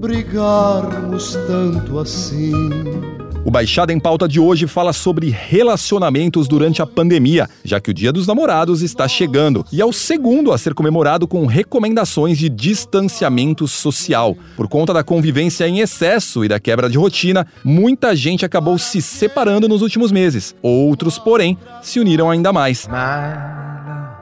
brigarmos tanto assim. O Baixada em Pauta de hoje fala sobre relacionamentos durante a pandemia, já que o Dia dos Namorados está chegando e é o segundo a ser comemorado com recomendações de distanciamento social. Por conta da convivência em excesso e da quebra de rotina, muita gente acabou se separando nos últimos meses. Outros, porém, se uniram ainda mais.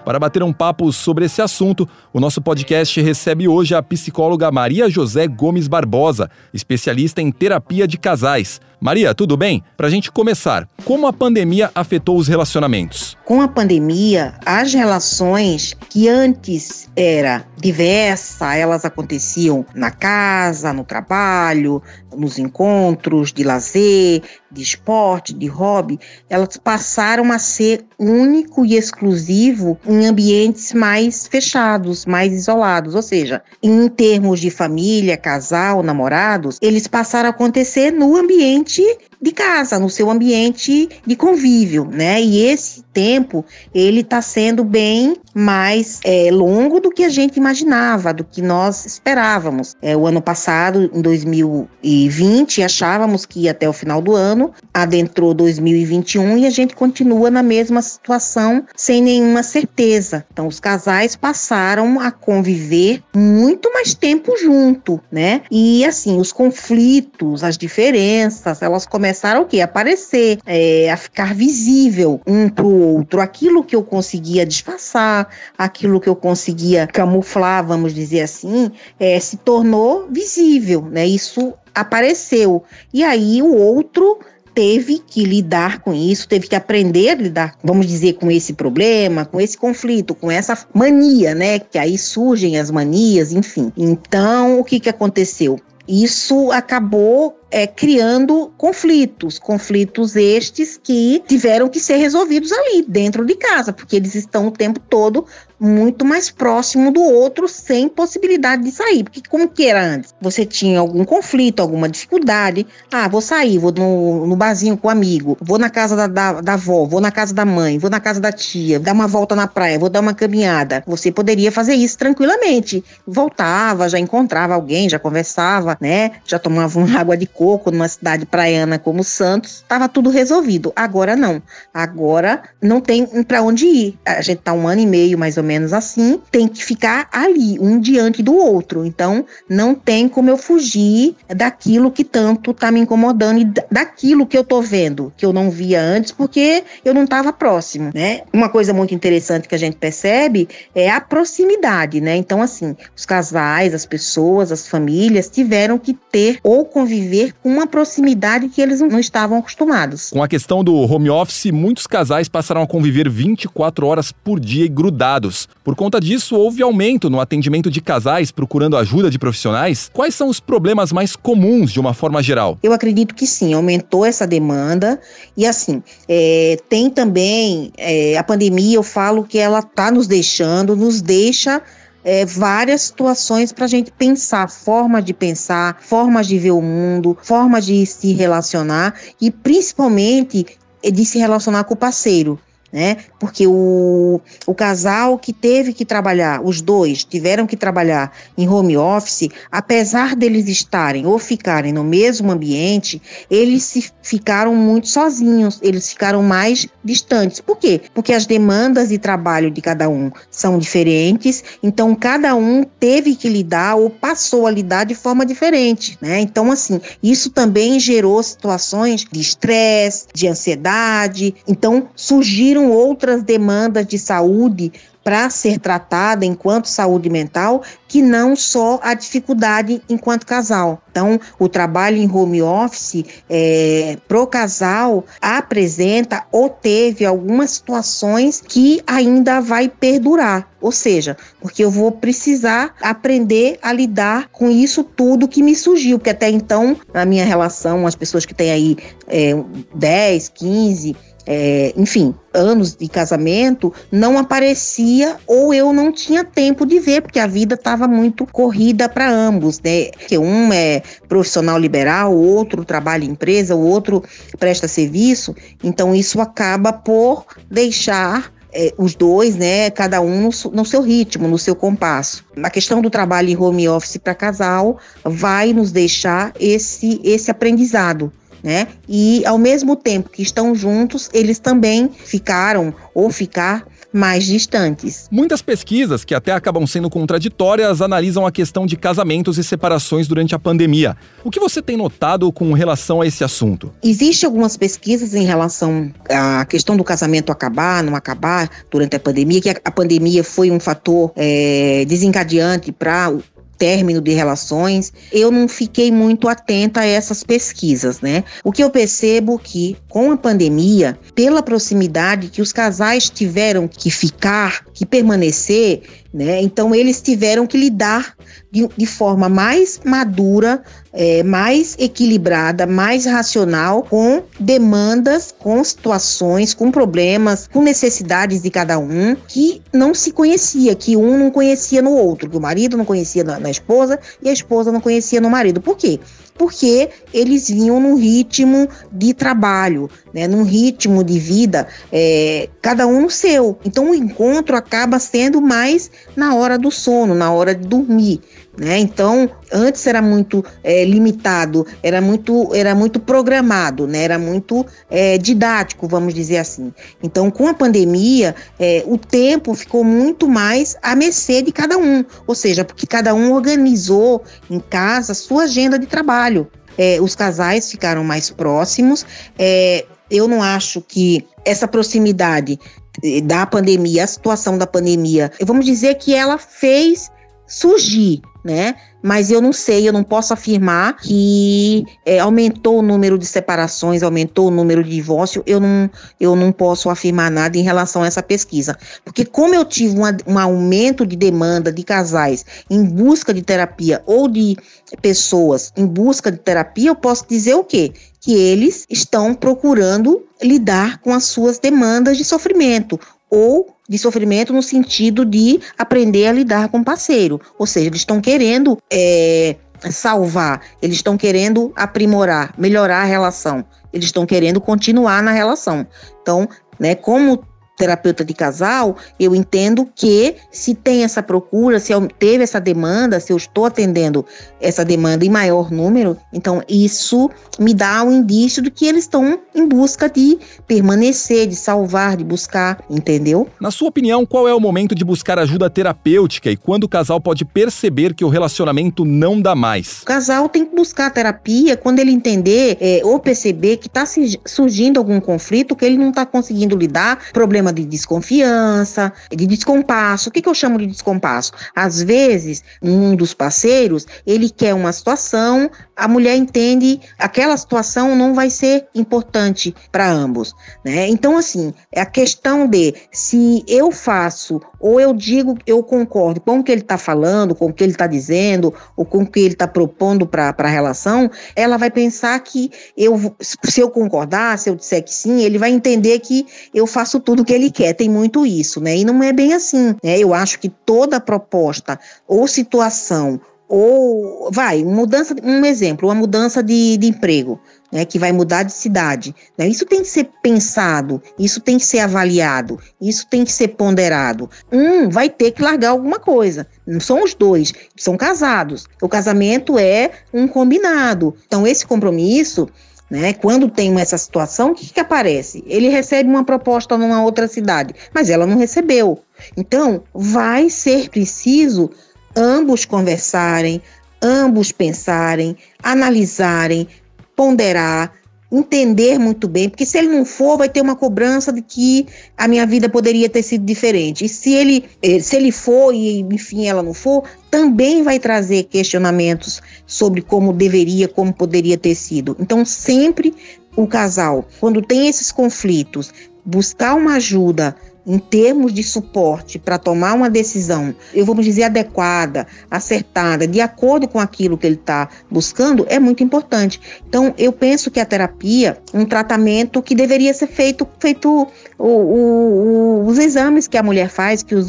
Para bater um papo sobre esse assunto, o nosso podcast recebe hoje a psicóloga Maria José Gomes Barbosa, especialista em terapia de casais. Maria, tudo bem? Para a gente começar, como a pandemia afetou os relacionamentos? Com a pandemia, as relações que antes era diversa, elas aconteciam na casa, no trabalho, nos encontros de lazer, de esporte, de hobby, elas passaram a ser único e exclusivo em ambientes mais fechados, mais isolados, ou seja, em termos de família, casal, namorados, eles passaram a acontecer no ambiente мелочи de casa, no seu ambiente de convívio, né? E esse tempo ele está sendo bem mais é, longo do que a gente imaginava, do que nós esperávamos. É, o ano passado, em 2020, achávamos que ia até o final do ano, adentrou 2021 e a gente continua na mesma situação sem nenhuma certeza. Então, os casais passaram a conviver muito mais tempo junto, né? E assim, os conflitos, as diferenças, elas começaram o quê? A aparecer, é, a ficar visível um para o outro. Aquilo que eu conseguia disfarçar, aquilo que eu conseguia camuflar, vamos dizer assim, é, se tornou visível, né? Isso apareceu. E aí o outro teve que lidar com isso, teve que aprender a lidar, vamos dizer, com esse problema, com esse conflito, com essa mania, né? Que aí surgem as manias, enfim. Então, o que que aconteceu? Isso acabou é, criando conflitos, conflitos estes que tiveram que ser resolvidos ali, dentro de casa, porque eles estão o tempo todo muito mais próximo do outro, sem possibilidade de sair. Porque como que era antes? Você tinha algum conflito, alguma dificuldade, ah, vou sair, vou no, no barzinho com um amigo, vou na casa da, da, da avó, vou na casa da mãe, vou na casa da tia, dar uma volta na praia, vou dar uma caminhada. Você poderia fazer isso tranquilamente. Voltava, já encontrava alguém, já conversava, né? Já tomava uma água de coco numa cidade praiana como Santos, estava tudo resolvido. Agora não. Agora não tem para onde ir. A gente tá um ano e meio mais ou menos assim, tem que ficar ali, um diante do outro. Então não tem como eu fugir daquilo que tanto tá me incomodando e daquilo que eu tô vendo, que eu não via antes porque eu não estava próximo, né? Uma coisa muito interessante que a gente percebe é a proximidade, né? Então assim, os casais, as pessoas, as famílias tiveram que ter ou conviver com uma proximidade que eles não estavam acostumados. Com a questão do home office, muitos casais passaram a conviver 24 horas por dia e grudados. Por conta disso, houve aumento no atendimento de casais procurando ajuda de profissionais. Quais são os problemas mais comuns de uma forma geral? Eu acredito que sim, aumentou essa demanda e assim, é, tem também é, a pandemia, eu falo que ela está nos deixando, nos deixa é, várias situações para a gente pensar, formas de pensar, formas de ver o mundo, formas de se relacionar e principalmente de se relacionar com o parceiro né? Porque o, o casal que teve que trabalhar, os dois tiveram que trabalhar em home office, apesar deles estarem ou ficarem no mesmo ambiente, eles se ficaram muito sozinhos, eles ficaram mais distantes. Por quê? Porque as demandas de trabalho de cada um são diferentes, então cada um teve que lidar ou passou a lidar de forma diferente, né? Então assim, isso também gerou situações de estresse, de ansiedade, então surgiram surgiram outras demandas de saúde para ser tratada enquanto saúde mental que não só a dificuldade enquanto casal. Então, o trabalho em home office é, pro casal apresenta ou teve algumas situações que ainda vai perdurar. Ou seja, porque eu vou precisar aprender a lidar com isso tudo que me surgiu, porque até então, na minha relação, as pessoas que têm aí é, 10, 15, é, enfim, anos de casamento, não aparecia ou eu não tinha tempo de ver, porque a vida estava muito corrida para ambos, né? Que um é profissional liberal, o outro trabalha em empresa, o outro presta serviço, então isso acaba por deixar é, os dois, né, cada um no, no, seu ritmo, no seu compasso. A questão do trabalho em home office para casal vai nos deixar esse, esse aprendizado né? E ao mesmo tempo que estão juntos, eles também ficaram ou ficar mais distantes. Muitas pesquisas, que até acabam sendo contraditórias, analisam a questão de casamentos e separações durante a pandemia. O que você tem notado com relação a esse assunto? Existem algumas pesquisas em relação à questão do casamento acabar, não acabar durante a pandemia, que a pandemia foi um fator é, desencadeante para término de relações, eu não fiquei muito atenta a essas pesquisas, né? O que eu percebo que com a pandemia, pela proximidade que os casais tiveram que ficar, que permanecer, né? Então eles tiveram que lidar de, de forma mais madura, é, mais equilibrada, mais racional, com demandas, com situações, com problemas, com necessidades de cada um que não se conhecia, que um não conhecia no outro, que o marido não conhecia na, na esposa e a esposa não conhecia no marido. Por quê? Porque eles vinham num ritmo de trabalho, né, num ritmo de vida, é, cada um no seu. Então o encontro acaba sendo mais na hora do sono, na hora de dormir. Né? Então, antes era muito é, limitado, era muito, era muito programado, né? era muito é, didático, vamos dizer assim. Então, com a pandemia, é, o tempo ficou muito mais à mercê de cada um, ou seja, porque cada um organizou em casa a sua agenda de trabalho. É, os casais ficaram mais próximos. É, eu não acho que essa proximidade é, da pandemia, a situação da pandemia, vamos dizer que ela fez surgir né? Mas eu não sei, eu não posso afirmar que é, aumentou o número de separações, aumentou o número de divórcio. Eu não, eu não posso afirmar nada em relação a essa pesquisa. Porque, como eu tive uma, um aumento de demanda de casais em busca de terapia ou de pessoas em busca de terapia, eu posso dizer o quê? Que eles estão procurando lidar com as suas demandas de sofrimento ou de sofrimento no sentido de aprender a lidar com o parceiro. Ou seja, eles estão querendo é, salvar, eles estão querendo aprimorar, melhorar a relação, eles estão querendo continuar na relação. Então, né, como terapeuta de casal, eu entendo que se tem essa procura, se teve essa demanda, se eu estou atendendo essa demanda em maior número, então isso me dá um indício de que eles estão em busca de permanecer, de salvar, de buscar, entendeu? Na sua opinião, qual é o momento de buscar ajuda terapêutica e quando o casal pode perceber que o relacionamento não dá mais? O casal tem que buscar terapia quando ele entender é, ou perceber que está surgindo algum conflito que ele não está conseguindo lidar, problema problema de desconfiança, de descompasso. O que, que eu chamo de descompasso? Às vezes, um dos parceiros, ele quer uma situação, a mulher entende aquela situação não vai ser importante para ambos, né? Então, assim, é a questão de se eu faço ou eu digo, eu concordo com o que ele está falando, com o que ele está dizendo, ou com o que ele está propondo para a relação, ela vai pensar que eu, se eu concordar, se eu disser que sim, ele vai entender que eu faço tudo o que ele quer. Tem muito isso, né? E não é bem assim, né? Eu acho que toda proposta ou situação ou vai, mudança, um exemplo, uma mudança de, de emprego, né, que vai mudar de cidade. Né, isso tem que ser pensado, isso tem que ser avaliado, isso tem que ser ponderado. Um vai ter que largar alguma coisa. Não são os dois, são casados. O casamento é um combinado. Então, esse compromisso né? Quando tem essa situação, o que, que aparece? Ele recebe uma proposta numa outra cidade, mas ela não recebeu. Então, vai ser preciso ambos conversarem, ambos pensarem, analisarem, ponderar, entender muito bem, porque se ele não for, vai ter uma cobrança de que a minha vida poderia ter sido diferente. E se ele, eh, se ele for e enfim ela não for, também vai trazer questionamentos sobre como deveria, como poderia ter sido. Então, sempre o casal, quando tem esses conflitos, buscar uma ajuda em termos de suporte para tomar uma decisão, eu vamos dizer adequada, acertada, de acordo com aquilo que ele está buscando, é muito importante. Então, eu penso que a terapia, um tratamento que deveria ser feito, feito o, o, o, os exames que a mulher faz, que os,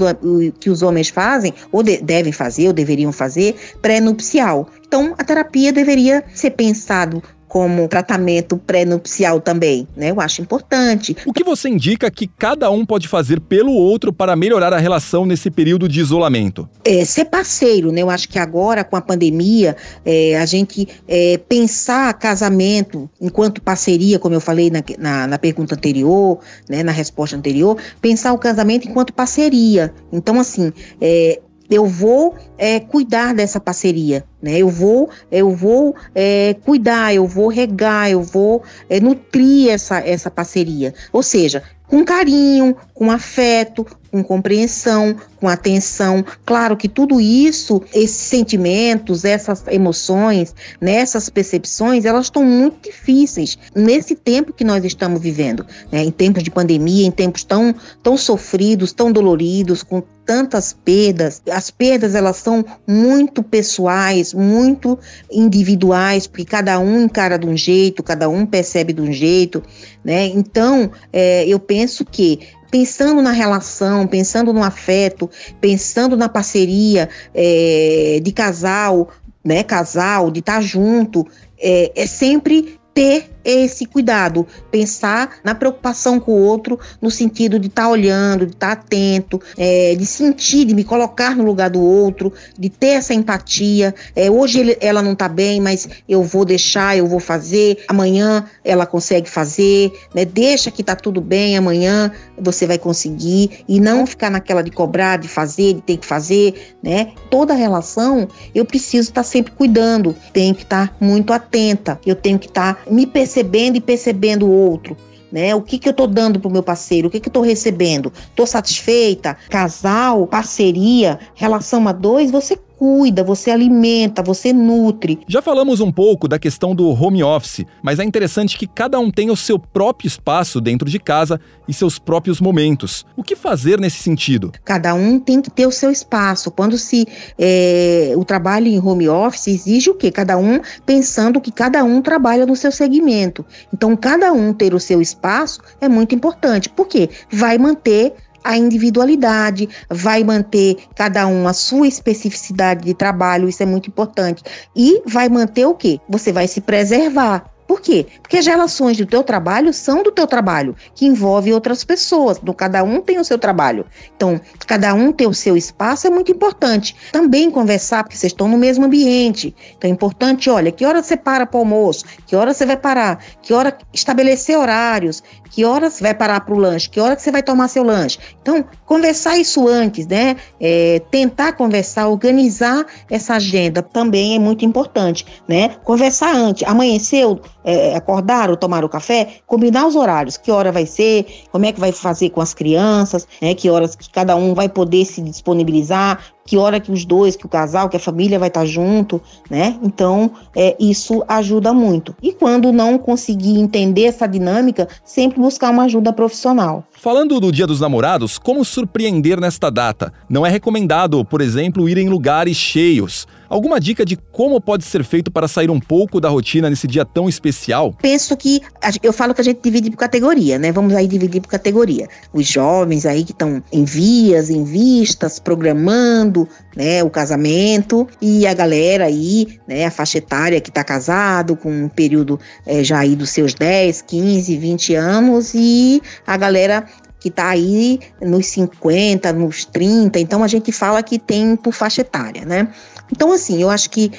que os homens fazem, ou de, devem fazer, ou deveriam fazer, pré-nupcial. Então, a terapia deveria ser pensado como tratamento pré-nupcial também, né? Eu acho importante. O que você indica que cada um pode fazer pelo outro para melhorar a relação nesse período de isolamento? É, ser parceiro, né? Eu acho que agora, com a pandemia, é, a gente é, pensar casamento enquanto parceria, como eu falei na, na, na pergunta anterior, né? Na resposta anterior, pensar o casamento enquanto parceria. Então, assim, é, eu vou é, cuidar dessa parceria, né? Eu vou, eu vou é, cuidar, eu vou regar, eu vou é, nutrir essa, essa parceria. Ou seja, com carinho, com afeto, com compreensão, com atenção. Claro que tudo isso, esses sentimentos, essas emoções, nessas percepções, elas estão muito difíceis nesse tempo que nós estamos vivendo, né? em tempos de pandemia, em tempos tão, tão sofridos, tão doloridos, com tantas perdas. As perdas elas são muito pessoais, muito individuais, porque cada um encara de um jeito, cada um percebe de um jeito, né? Então, é, eu penso que pensando na relação, pensando no afeto, pensando na parceria é, de casal, né, casal, de estar junto, é, é sempre ter esse cuidado, pensar na preocupação com o outro, no sentido de estar tá olhando, de estar tá atento, é, de sentir, de me colocar no lugar do outro, de ter essa empatia. É, hoje ele, ela não está bem, mas eu vou deixar, eu vou fazer. Amanhã ela consegue fazer, né? Deixa que está tudo bem. Amanhã você vai conseguir e não ficar naquela de cobrar, de fazer, de ter que fazer, né? Toda relação eu preciso estar tá sempre cuidando, tenho que estar tá muito atenta, eu tenho que estar tá me percebendo percebendo e percebendo o outro. Né? O que, que eu estou dando para o meu parceiro? O que, que eu estou recebendo? Estou satisfeita? Casal, parceria, relação a dois, você cuida, você alimenta, você nutre. Já falamos um pouco da questão do home office, mas é interessante que cada um tenha o seu próprio espaço dentro de casa e seus próprios momentos. O que fazer nesse sentido? Cada um tem que ter o seu espaço. Quando se é, o trabalho em home office exige o quê? Cada um pensando que cada um trabalha no seu segmento. Então, cada um ter o seu espaço é muito importante. Por quê? Vai manter a individualidade, vai manter cada um a sua especificidade de trabalho, isso é muito importante. E vai manter o quê? Você vai se preservar. Por quê? Porque as relações do teu trabalho são do teu trabalho, que envolve outras pessoas. Então, cada um tem o seu trabalho. Então, cada um ter o seu espaço é muito importante. Também conversar, porque vocês estão no mesmo ambiente. Então, é importante, olha, que hora você para para o almoço? Que hora você vai parar? Que hora estabelecer horários? Que horas vai parar para o lanche? Que hora que você vai tomar seu lanche? Então, conversar isso antes, né? É, tentar conversar, organizar essa agenda também é muito importante, né? Conversar antes. Amanheceu, é, acordar ou tomar o café, combinar os horários, que hora vai ser, como é que vai fazer com as crianças, né? Que horas que cada um vai poder se disponibilizar, que hora que os dois, que o casal, que a família vai estar junto, né? Então, é, isso ajuda muito. E quando não conseguir entender essa dinâmica, sempre buscar uma ajuda profissional. Falando do Dia dos Namorados, como surpreender nesta data? Não é recomendado, por exemplo, ir em lugares cheios. Alguma dica de como pode ser feito para sair um pouco da rotina nesse dia tão especial? Penso que eu falo que a gente divide por categoria, né? Vamos aí dividir por categoria. Os jovens aí que estão em vias, em vistas, programando, né, o casamento e a galera aí, né, a faixa etária que está casado com um período é, já aí dos seus 10, 15, 20 anos e a galera que está aí nos 50, nos 30, então a gente fala que tem por faixa etária, né? Então, assim, eu acho que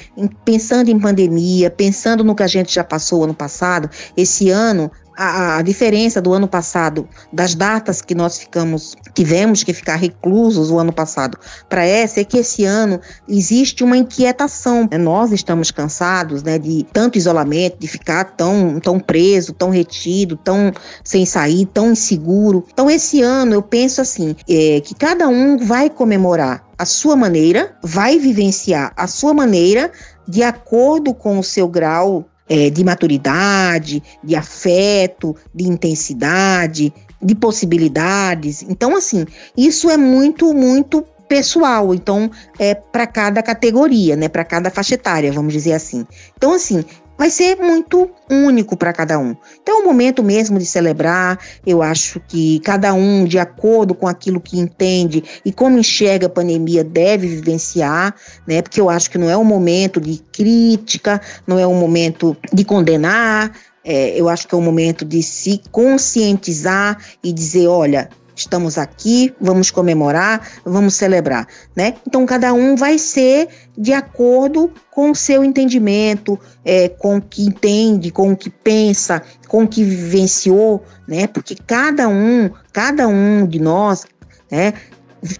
pensando em pandemia, pensando no que a gente já passou ano passado, esse ano a, a, diferença do ano passado, das datas que nós ficamos, tivemos que ficar reclusos o ano passado, para essa, é que esse ano existe uma inquietação. Né? Nós estamos cansados né, de tanto isolamento, de ficar tão, tão preso, tão retido, tão sem sair, tão inseguro. Então, esse ano eu penso assim, é, que cada um vai comemorar a sua maneira, vai vivenciar a sua maneira de acordo com o seu grau é, de maturidade, de afeto, de intensidade, de possibilidades. Então, assim, isso é muito, muito pessoal, então é para cada categoria, né, para cada faixa etária, vamos dizer assim. Então assim, vai ser muito único para cada um. Então é o momento mesmo de celebrar. Eu acho que cada um, de acordo com aquilo que entende e como enxerga a pandemia, deve vivenciar, né? Porque eu acho que não é o momento de crítica, não é o momento de condenar. É, eu acho que é o momento de se conscientizar e dizer, olha, estamos aqui, vamos comemorar, vamos celebrar, né? Então cada um vai ser de acordo com o seu entendimento, é, com o que entende, com o que pensa, com o que vivenciou, né? Porque cada um, cada um de nós, né,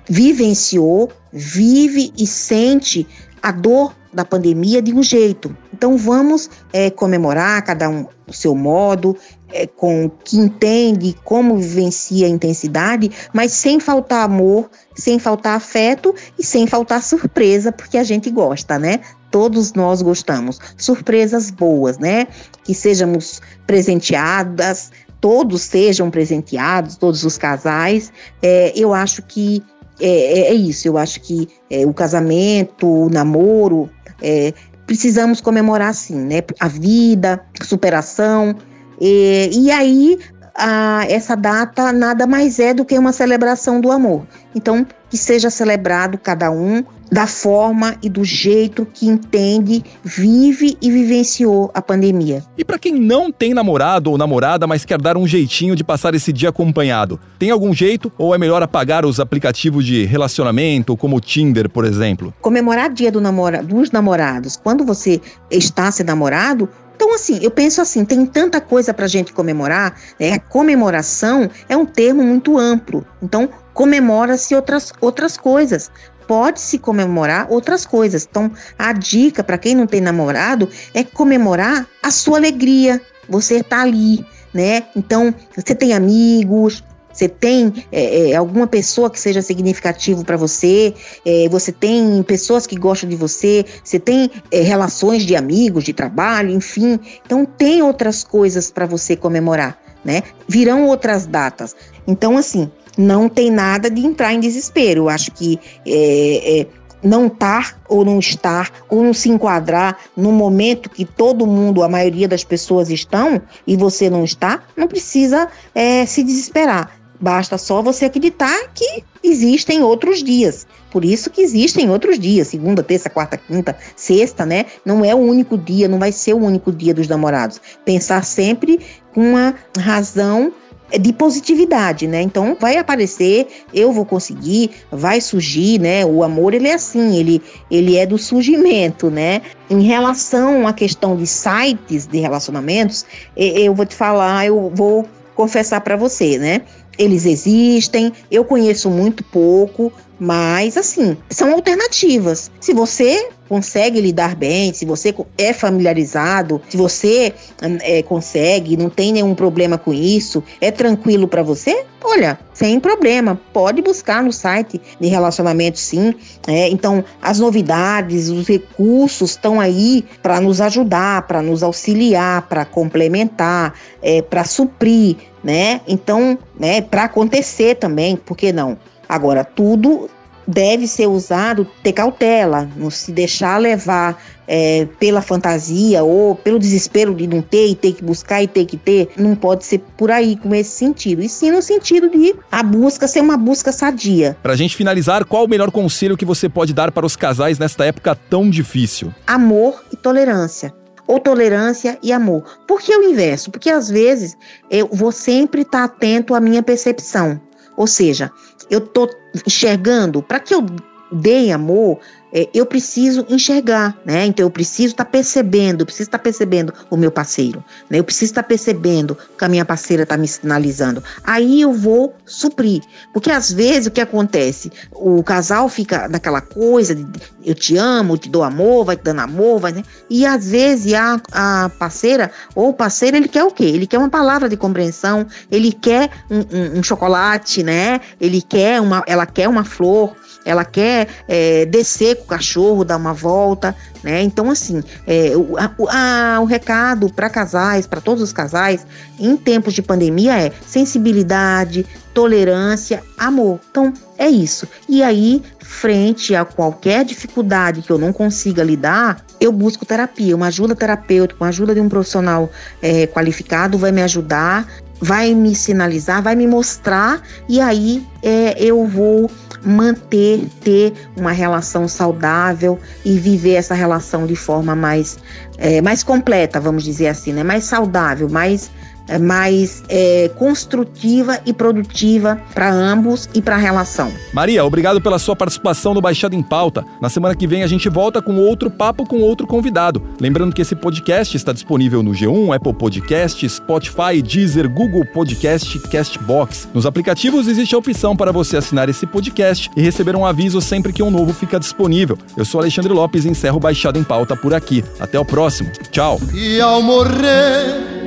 vivenciou, vive e sente a dor da pandemia de um jeito. Então vamos é, comemorar cada um do seu modo, é, com que entende como vivencia a intensidade, mas sem faltar amor, sem faltar afeto e sem faltar surpresa, porque a gente gosta, né? Todos nós gostamos. Surpresas boas, né? Que sejamos presenteadas, todos sejam presenteados, todos os casais. É, eu acho que é, é, é isso. Eu acho que é, o casamento, o namoro, é, precisamos comemorar sim, né? A vida, superação, e, e aí, a, essa data nada mais é do que uma celebração do amor. Então, que seja celebrado cada um da forma e do jeito que entende, vive e vivenciou a pandemia. E para quem não tem namorado ou namorada, mas quer dar um jeitinho de passar esse dia acompanhado, tem algum jeito ou é melhor apagar os aplicativos de relacionamento, como o Tinder, por exemplo? Comemorar dia do namora dos namorados, quando você está se namorado, então, assim, eu penso assim, tem tanta coisa para a gente comemorar, né? A comemoração é um termo muito amplo. Então, comemora-se outras, outras coisas. Pode-se comemorar outras coisas. Então, a dica para quem não tem namorado é comemorar a sua alegria. Você está ali, né? Então, você tem amigos, você tem é, é, alguma pessoa que seja significativo para você? É, você tem pessoas que gostam de você? Você tem é, relações de amigos, de trabalho, enfim. Então tem outras coisas para você comemorar, né? Virão outras datas. Então assim, não tem nada de entrar em desespero. Eu acho que é, é, não estar ou não estar, ou não se enquadrar no momento que todo mundo, a maioria das pessoas estão, e você não está, não precisa é, se desesperar. Basta só você acreditar que existem outros dias. Por isso que existem outros dias, segunda, terça, quarta, quinta, sexta, né? Não é o único dia, não vai ser o único dia dos namorados. Pensar sempre com uma razão de positividade, né? Então vai aparecer, eu vou conseguir, vai surgir, né? O amor ele é assim, ele ele é do surgimento, né? Em relação à questão de sites de relacionamentos, eu vou te falar, eu vou confessar para você, né? Eles existem, eu conheço muito pouco, mas assim, são alternativas. Se você consegue lidar bem, se você é familiarizado, se você é, consegue, não tem nenhum problema com isso, é tranquilo para você, olha, sem problema, pode buscar no site de relacionamento sim. É, então, as novidades, os recursos estão aí para nos ajudar, para nos auxiliar, para complementar, é, para suprir, né? Então, né, para acontecer também, por que não? Agora, tudo deve ser usado, ter cautela, não se deixar levar é, pela fantasia ou pelo desespero de não ter e ter que buscar e ter que ter, não pode ser por aí com esse sentido, e sim no sentido de a busca ser uma busca sadia. Pra gente finalizar, qual o melhor conselho que você pode dar para os casais nesta época tão difícil? Amor e tolerância ou tolerância e amor. Por que o inverso? Porque às vezes eu vou sempre estar atento à minha percepção. Ou seja, eu estou enxergando, para que eu dê amor, é, eu preciso enxergar, né? Então eu preciso estar tá percebendo, eu preciso estar tá percebendo o meu parceiro, né? Eu preciso estar tá percebendo que a minha parceira está me sinalizando. Aí eu vou suprir, porque às vezes o que acontece, o casal fica naquela coisa de eu te amo, eu te dou amor, vai te dando amor, vai, né? E às vezes a, a parceira ou o parceiro ele quer o quê? Ele quer uma palavra de compreensão, ele quer um, um, um chocolate, né? Ele quer uma, ela quer uma flor, ela quer é, descer com o cachorro, dar uma volta, né? Então, assim, é, o, a, o recado para casais, para todos os casais, em tempos de pandemia é sensibilidade, tolerância, amor. Então, é isso. E aí, frente a qualquer dificuldade que eu não consiga lidar, eu busco terapia, uma ajuda terapêutica, uma ajuda de um profissional é, qualificado vai me ajudar, vai me sinalizar, vai me mostrar, e aí é, eu vou manter, ter uma relação saudável e viver essa relação de forma mais, é, mais completa, vamos dizer assim, né? mais saudável, mais mais é, construtiva e produtiva para ambos e para a relação. Maria, obrigado pela sua participação no Baixada em Pauta. Na semana que vem a gente volta com outro papo com outro convidado. Lembrando que esse podcast está disponível no G1, Apple Podcast, Spotify, Deezer, Google Podcast, Castbox. Nos aplicativos existe a opção para você assinar esse podcast e receber um aviso sempre que um novo fica disponível. Eu sou Alexandre Lopes e encerro Baixada em Pauta por aqui. Até o próximo. Tchau. E ao morrer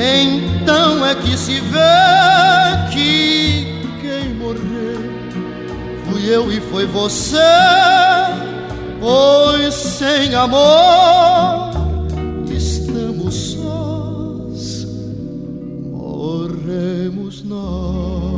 então é que se vê que quem morreu fui eu e foi você, pois sem amor estamos sós, morremos nós.